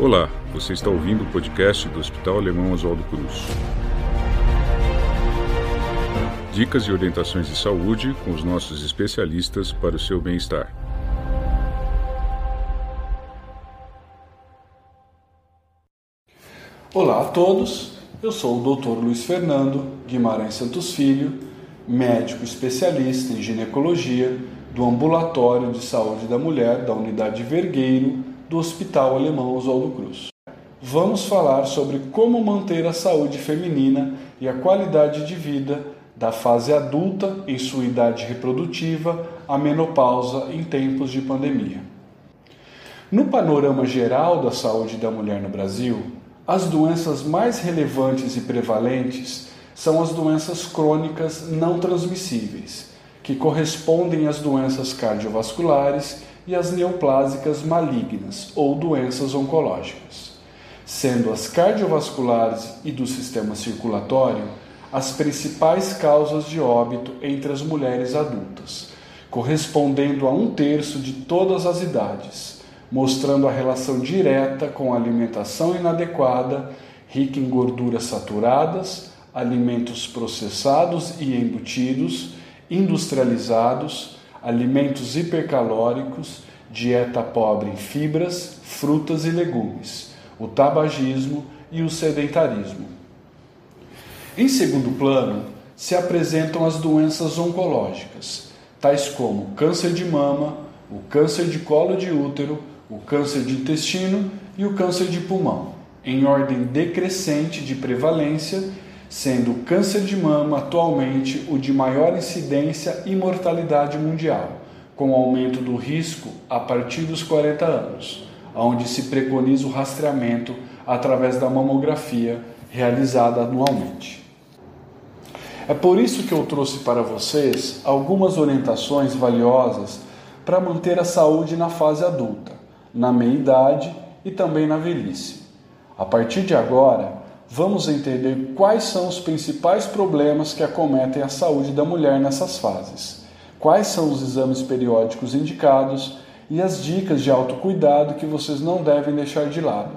Olá, você está ouvindo o podcast do Hospital Alemão Oswaldo Cruz. Dicas e orientações de saúde com os nossos especialistas para o seu bem-estar. Olá a todos, eu sou o Dr. Luiz Fernando Guimarães Santos Filho, médico especialista em ginecologia do Ambulatório de Saúde da Mulher da Unidade Vergueiro do Hospital Alemão Oswaldo Cruz. Vamos falar sobre como manter a saúde feminina e a qualidade de vida da fase adulta em sua idade reprodutiva à menopausa em tempos de pandemia. No panorama geral da saúde da mulher no Brasil, as doenças mais relevantes e prevalentes são as doenças crônicas não transmissíveis, que correspondem às doenças cardiovasculares e as neoplásicas malignas ou doenças oncológicas, sendo as cardiovasculares e do sistema circulatório as principais causas de óbito entre as mulheres adultas, correspondendo a um terço de todas as idades, mostrando a relação direta com a alimentação inadequada, rica em gorduras saturadas, alimentos processados e embutidos, industrializados, alimentos hipercalóricos, dieta pobre em fibras, frutas e legumes, o tabagismo e o sedentarismo. Em segundo plano, se apresentam as doenças oncológicas, tais como câncer de mama, o câncer de colo de útero, o câncer de intestino e o câncer de pulmão, em ordem decrescente de prevalência sendo o câncer de mama atualmente o de maior incidência e mortalidade mundial, com aumento do risco a partir dos 40 anos, onde se preconiza o rastreamento através da mamografia realizada anualmente. É por isso que eu trouxe para vocês algumas orientações valiosas para manter a saúde na fase adulta, na meia-idade e também na velhice. A partir de agora, vamos entender quais são os principais problemas que acometem a saúde da mulher nessas fases, quais são os exames periódicos indicados e as dicas de autocuidado que vocês não devem deixar de lado.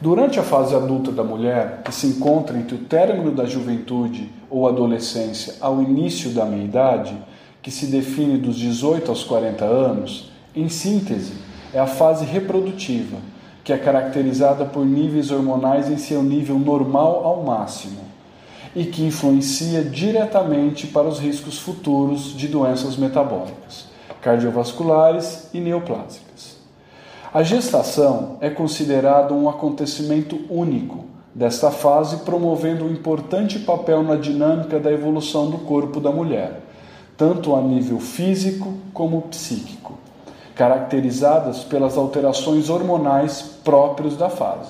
Durante a fase adulta da mulher, que se encontra entre o término da juventude ou adolescência ao início da meia-idade, que se define dos 18 aos 40 anos, em síntese, é a fase reprodutiva que é caracterizada por níveis hormonais em seu nível normal ao máximo e que influencia diretamente para os riscos futuros de doenças metabólicas, cardiovasculares e neoplásicas. A gestação é considerada um acontecimento único desta fase, promovendo um importante papel na dinâmica da evolução do corpo da mulher, tanto a nível físico como psíquico caracterizadas pelas alterações hormonais próprios da fase.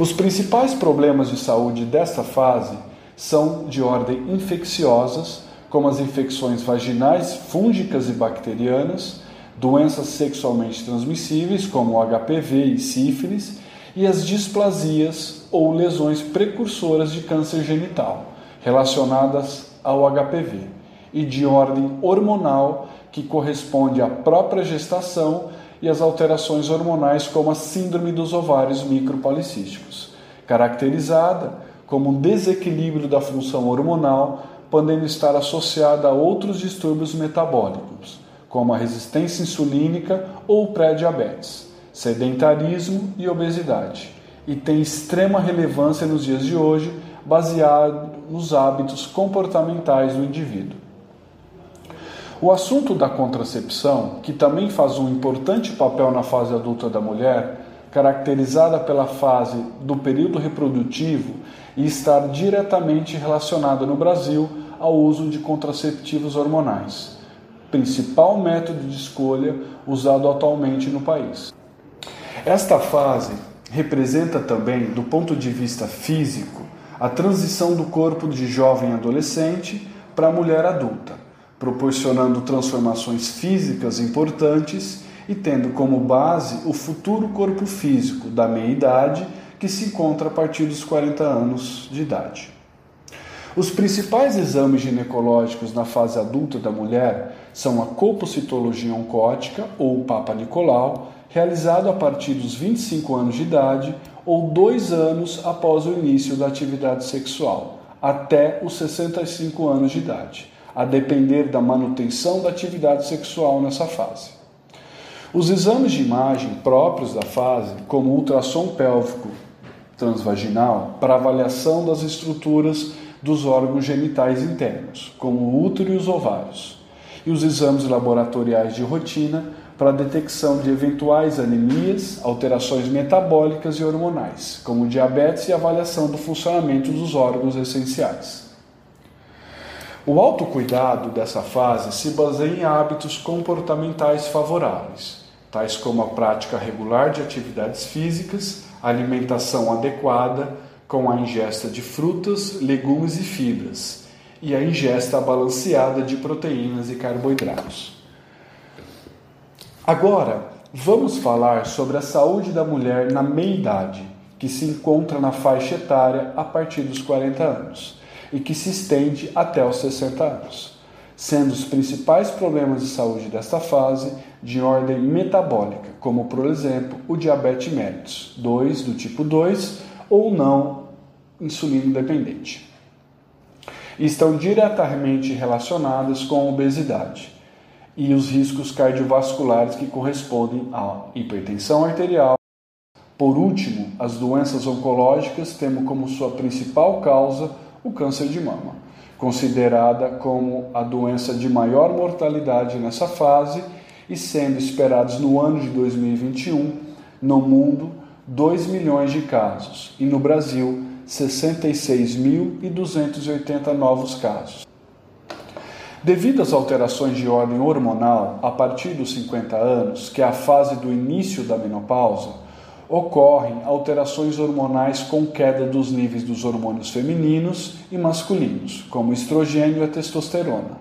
Os principais problemas de saúde desta fase são de ordem infecciosas, como as infecções vaginais, fúngicas e bacterianas, doenças sexualmente transmissíveis, como HPV e sífilis, e as displasias ou lesões precursoras de câncer genital, relacionadas ao HPV, e de ordem hormonal, que corresponde à própria gestação e às alterações hormonais, como a síndrome dos ovários micropolicísticos, caracterizada como um desequilíbrio da função hormonal, podendo estar associada a outros distúrbios metabólicos, como a resistência insulínica ou pré-diabetes, sedentarismo e obesidade, e tem extrema relevância nos dias de hoje, baseado nos hábitos comportamentais do indivíduo. O assunto da contracepção, que também faz um importante papel na fase adulta da mulher, caracterizada pela fase do período reprodutivo e estar diretamente relacionada no Brasil ao uso de contraceptivos hormonais, principal método de escolha usado atualmente no país. Esta fase representa também, do ponto de vista físico, a transição do corpo de jovem adolescente para a mulher adulta proporcionando transformações físicas importantes e tendo como base o futuro corpo físico da meia-idade que se encontra a partir dos 40 anos de idade. Os principais exames ginecológicos na fase adulta da mulher são a colpocitologia oncótica ou Papa Nicolau, realizado a partir dos 25 anos de idade ou dois anos após o início da atividade sexual, até os 65 anos de idade, a depender da manutenção da atividade sexual nessa fase. Os exames de imagem próprios da fase, como ultrassom pélvico transvaginal, para avaliação das estruturas dos órgãos genitais internos, como o útero e os ovários, e os exames laboratoriais de rotina para detecção de eventuais anemias, alterações metabólicas e hormonais, como diabetes e avaliação do funcionamento dos órgãos essenciais. O autocuidado dessa fase se baseia em hábitos comportamentais favoráveis, tais como a prática regular de atividades físicas, alimentação adequada, com a ingesta de frutas, legumes e fibras, e a ingesta balanceada de proteínas e carboidratos. Agora, vamos falar sobre a saúde da mulher na meia-idade, que se encontra na faixa etária a partir dos 40 anos e que se estende até os 60 anos, sendo os principais problemas de saúde desta fase de ordem metabólica, como por exemplo o diabetes mellitus 2 do tipo 2 ou não insulino dependente. Estão diretamente relacionadas com a obesidade e os riscos cardiovasculares que correspondem à hipertensão arterial. Por último, as doenças oncológicas temos como sua principal causa o câncer de mama, considerada como a doença de maior mortalidade nessa fase e sendo esperados no ano de 2021 no mundo 2 milhões de casos e no Brasil 66.280 novos casos. Devido às alterações de ordem hormonal a partir dos 50 anos, que é a fase do início da menopausa, ocorrem alterações hormonais com queda dos níveis dos hormônios femininos e masculinos, como estrogênio e a testosterona,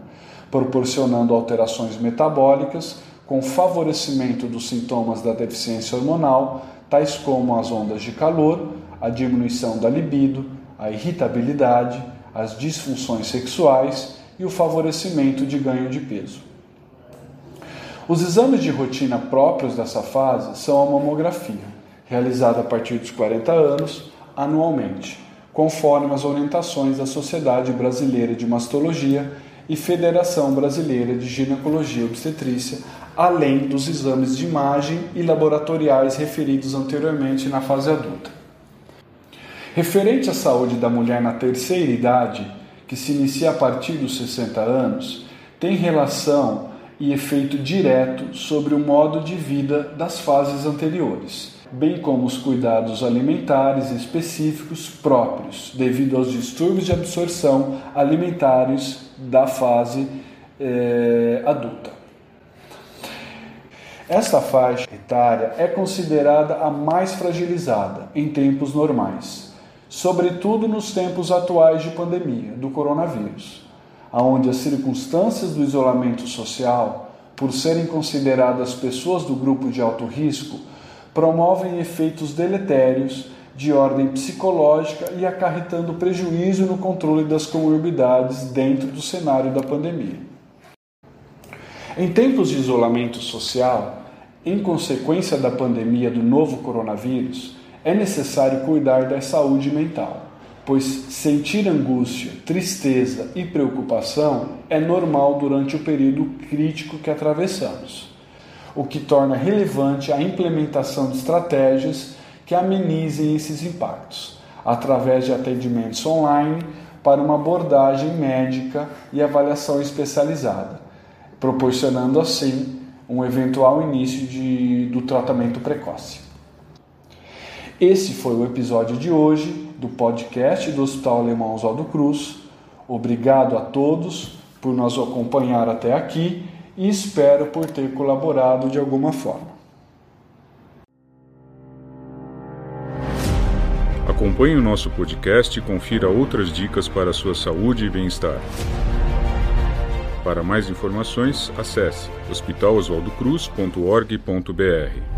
proporcionando alterações metabólicas com favorecimento dos sintomas da deficiência hormonal, tais como as ondas de calor, a diminuição da libido, a irritabilidade, as disfunções sexuais e o favorecimento de ganho de peso. Os exames de rotina próprios dessa fase são a mamografia, realizada a partir dos 40 anos, anualmente, conforme as orientações da Sociedade Brasileira de Mastologia e Federação Brasileira de Ginecologia e Obstetrícia, além dos exames de imagem e laboratoriais referidos anteriormente na fase adulta. Referente à saúde da mulher na terceira idade, que se inicia a partir dos 60 anos, tem relação e efeito direto sobre o modo de vida das fases anteriores, bem como os cuidados alimentares específicos próprios, devido aos distúrbios de absorção alimentares da fase eh, adulta. Esta faixa etária é considerada a mais fragilizada em tempos normais sobretudo nos tempos atuais de pandemia do coronavírus, aonde as circunstâncias do isolamento social, por serem consideradas pessoas do grupo de alto risco, promovem efeitos deletérios de ordem psicológica e acarretando prejuízo no controle das comorbidades dentro do cenário da pandemia. Em tempos de isolamento social, em consequência da pandemia do novo coronavírus, é necessário cuidar da saúde mental, pois sentir angústia, tristeza e preocupação é normal durante o período crítico que atravessamos, o que torna relevante a implementação de estratégias que amenizem esses impactos, através de atendimentos online para uma abordagem médica e avaliação especializada, proporcionando assim um eventual início de, do tratamento precoce. Esse foi o episódio de hoje do podcast do Hospital Alemão Oswaldo Cruz. Obrigado a todos por nos acompanhar até aqui e espero por ter colaborado de alguma forma. Acompanhe o nosso podcast e confira outras dicas para a sua saúde e bem-estar. Para mais informações, acesse hospitaloswaldocruz.org.br.